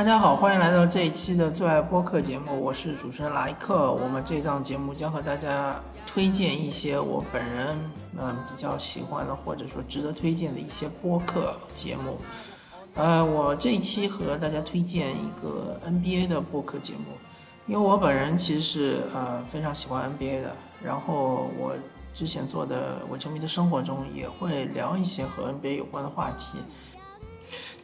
大家好，欢迎来到这一期的最爱播客节目，我是主持人莱克。我们这档节目将和大家推荐一些我本人嗯比较喜欢的，或者说值得推荐的一些播客节目。呃，我这一期和大家推荐一个 NBA 的播客节目，因为我本人其实是呃非常喜欢 NBA 的，然后我之前做的《我球迷的生活》中也会聊一些和 NBA 有关的话题。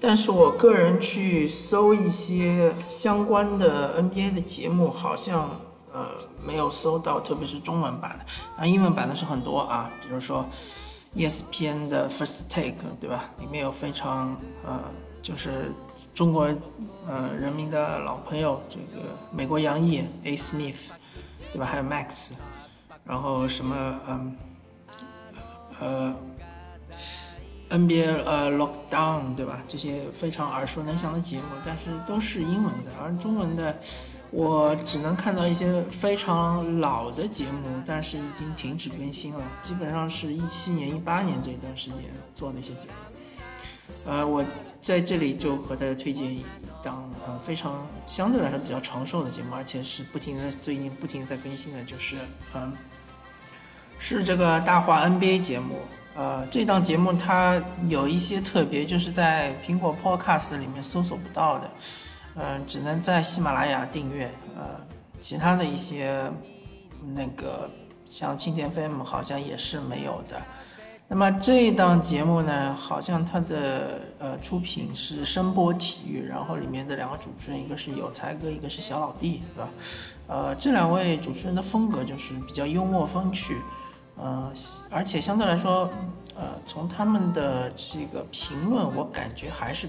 但是我个人去搜一些相关的 NBA 的节目，好像呃没有搜到，特别是中文版的，啊英文版的是很多啊，比如说 ESPN 的 First Take，对吧？里面有非常呃就是中国呃人民的老朋友，这个美国洋溢 A Smith，对吧？还有 Max，然后什么嗯呃。NBA 呃，Lockdown 对吧？这些非常耳熟能详的节目，但是都是英文的，而中文的我只能看到一些非常老的节目，但是已经停止更新了，基本上是一七年、一八年这段时间做的一些节目。呃，我在这里就和大家推荐一档呃非常相对来说比较长寿的节目，而且是不停的最近不停在更新的，就是嗯，是这个大话 NBA 节目。呃，这档节目它有一些特别，就是在苹果 Podcast 里面搜索不到的，嗯，只能在喜马拉雅订阅。呃，其他的一些那个像蜻蜓 FM 好像也是没有的。那么这档节目呢，好像它的呃出品是声波体育，然后里面的两个主持人，一个是有才哥，一个是小老弟，是吧？呃，这两位主持人的风格就是比较幽默风趣。呃，而且相对来说，呃，从他们的这个评论，我感觉还是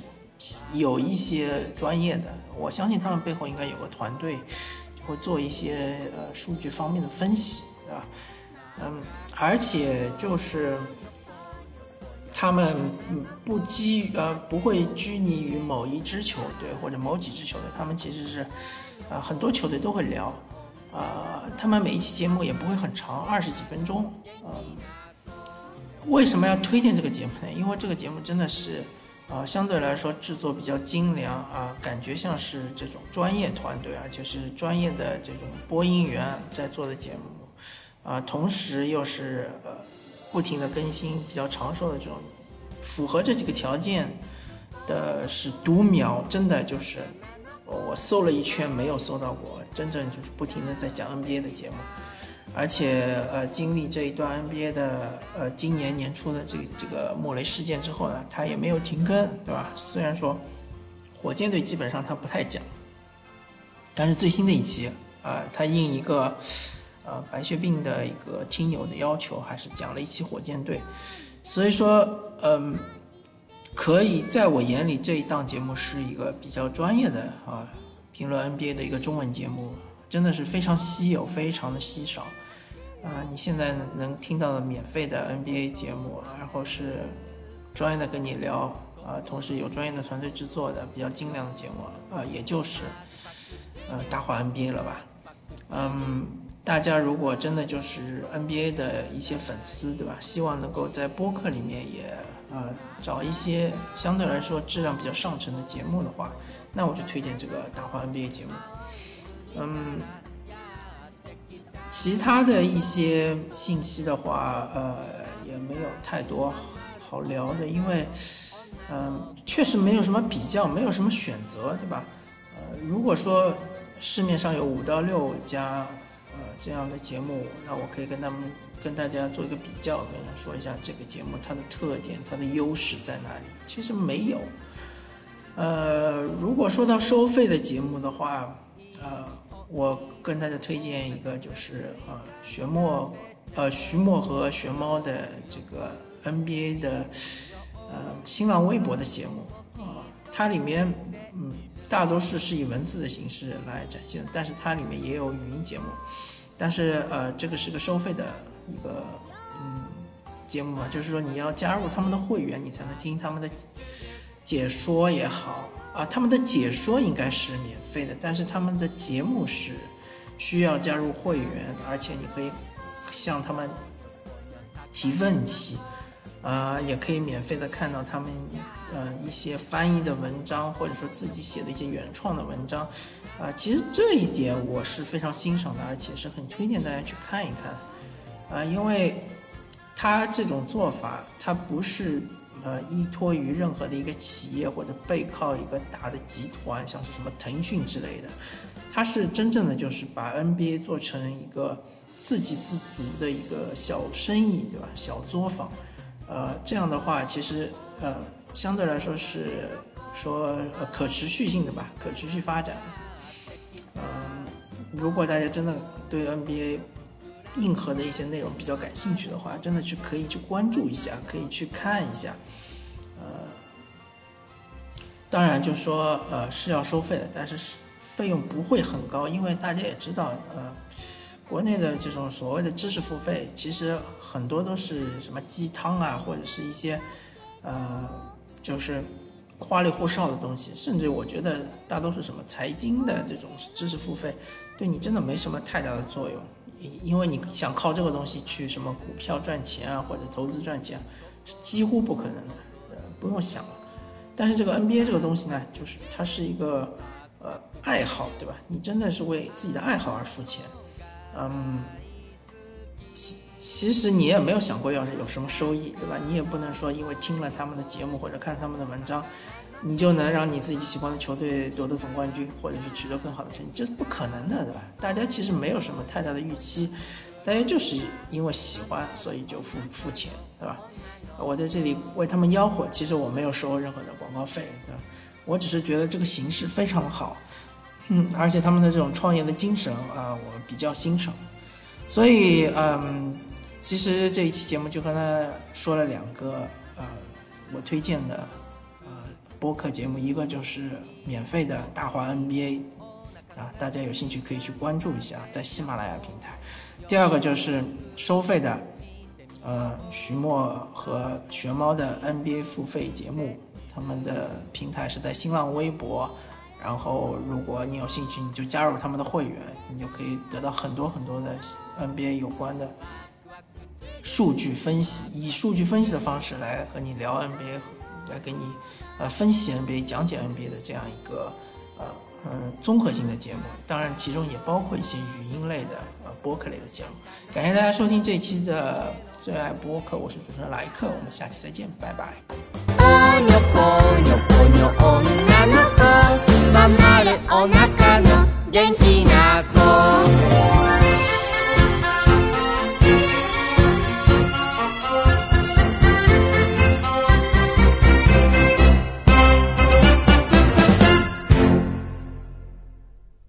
有一些专业的。我相信他们背后应该有个团队，会做一些呃数据方面的分析，对吧？嗯，而且就是他们不拘呃不会拘泥于某一支球队或者某几支球队，他们其实是啊很多球队都会聊。呃，他们每一期节目也不会很长，二十几分钟。嗯，为什么要推荐这个节目呢？因为这个节目真的是，呃，相对来说制作比较精良啊，感觉像是这种专业团队啊，就是专业的这种播音员在做的节目，啊，同时又是呃不停的更新，比较长寿的这种，符合这几个条件的是读秒，真的就是。我搜了一圈，没有搜到过真正就是不停的在讲 NBA 的节目，而且呃，经历这一段 NBA 的呃今年年初的这这个莫雷事件之后呢，他也没有停更，对吧？虽然说火箭队基本上他不太讲，但是最新的一期啊，他应一个呃白血病的一个听友的要求，还是讲了一期火箭队，所以说嗯。可以在我眼里，这一档节目是一个比较专业的啊，评论 NBA 的一个中文节目，真的是非常稀有，非常的稀少。啊，你现在能听到的免费的 NBA 节目，然后是专业的跟你聊啊，同时有专业的团队制作的比较精良的节目啊，也就是呃大话 NBA 了吧？嗯，大家如果真的就是 NBA 的一些粉丝，对吧？希望能够在播客里面也。呃，找一些相对来说质量比较上乘的节目的话，那我就推荐这个大话 NBA 节目。嗯，其他的一些信息的话，呃，也没有太多好聊的，因为，嗯，确实没有什么比较，没有什么选择，对吧？呃，如果说市面上有五到六家。呃，这样的节目，那我可以跟他们跟大家做一个比较，跟说一下这个节目它的特点，它的优势在哪里？其实没有。呃，如果说到收费的节目的话，呃，我跟大家推荐一个，就是呃，玄墨，呃，徐墨和玄猫的这个 NBA 的呃新浪微博的节目啊，它里面嗯。大多数是以文字的形式来展现，但是它里面也有语音节目，但是呃，这个是个收费的一个嗯节目嘛，就是说你要加入他们的会员，你才能听他们的解说也好啊，他们的解说应该是免费的，但是他们的节目是需要加入会员，而且你可以向他们提问题，啊，也可以免费的看到他们呃一些翻译的文章，或者说自己写的一些原创的文章，啊，其实这一点我是非常欣赏的，而且是很推荐大家去看一看，啊，因为他这种做法，他不是呃依托于任何的一个企业或者背靠一个大的集团，像是什么腾讯之类的，他是真正的就是把 NBA 做成一个自给自足的一个小生意，对吧？小作坊。呃，这样的话，其实呃，相对来说是说可持续性的吧，可持续发展。嗯，如果大家真的对 NBA 硬核的一些内容比较感兴趣的话，真的去可以去关注一下，可以去看一下。呃，当然就说呃是要收费的，但是费用不会很高，因为大家也知道，呃，国内的这种所谓的知识付费，其实。很多都是什么鸡汤啊，或者是一些，呃，就是花里胡哨的东西，甚至我觉得大多数什么财经的这种知识付费，对你真的没什么太大的作用，因为你想靠这个东西去什么股票赚钱啊，或者投资赚钱，是几乎不可能的，呃，不用想了。但是这个 NBA 这个东西呢，就是它是一个呃爱好，对吧？你真的是为自己的爱好而付钱，嗯。其实你也没有想过要是有什么收益，对吧？你也不能说因为听了他们的节目或者看他们的文章，你就能让你自己喜欢的球队夺得总冠军，或者是取得更好的成绩，这是不可能的，对吧？大家其实没有什么太大的预期，大家就是因为喜欢，所以就付付钱，对吧？我在这里为他们吆喝，其实我没有收任何的广告费，对吧？我只是觉得这个形式非常好，嗯，而且他们的这种创业的精神啊，我比较欣赏。所以，嗯，其实这一期节目就跟他说了两个，呃，我推荐的，播客节目，一个就是免费的大话 NBA，啊，大家有兴趣可以去关注一下，在喜马拉雅平台；第二个就是收费的，呃，徐墨和玄猫的 NBA 付费节目，他们的平台是在新浪微博。然后，如果你有兴趣，你就加入他们的会员，你就可以得到很多很多的 NBA 有关的数据分析，以数据分析的方式来和你聊 NBA，来给你呃分析 NBA、讲解 NBA 的这样一个呃嗯综合性的节目。当然，其中也包括一些语音类的呃播客类的节目。感谢大家收听这期的最爱播客，我是主持人莱克，我们下期再见，拜拜。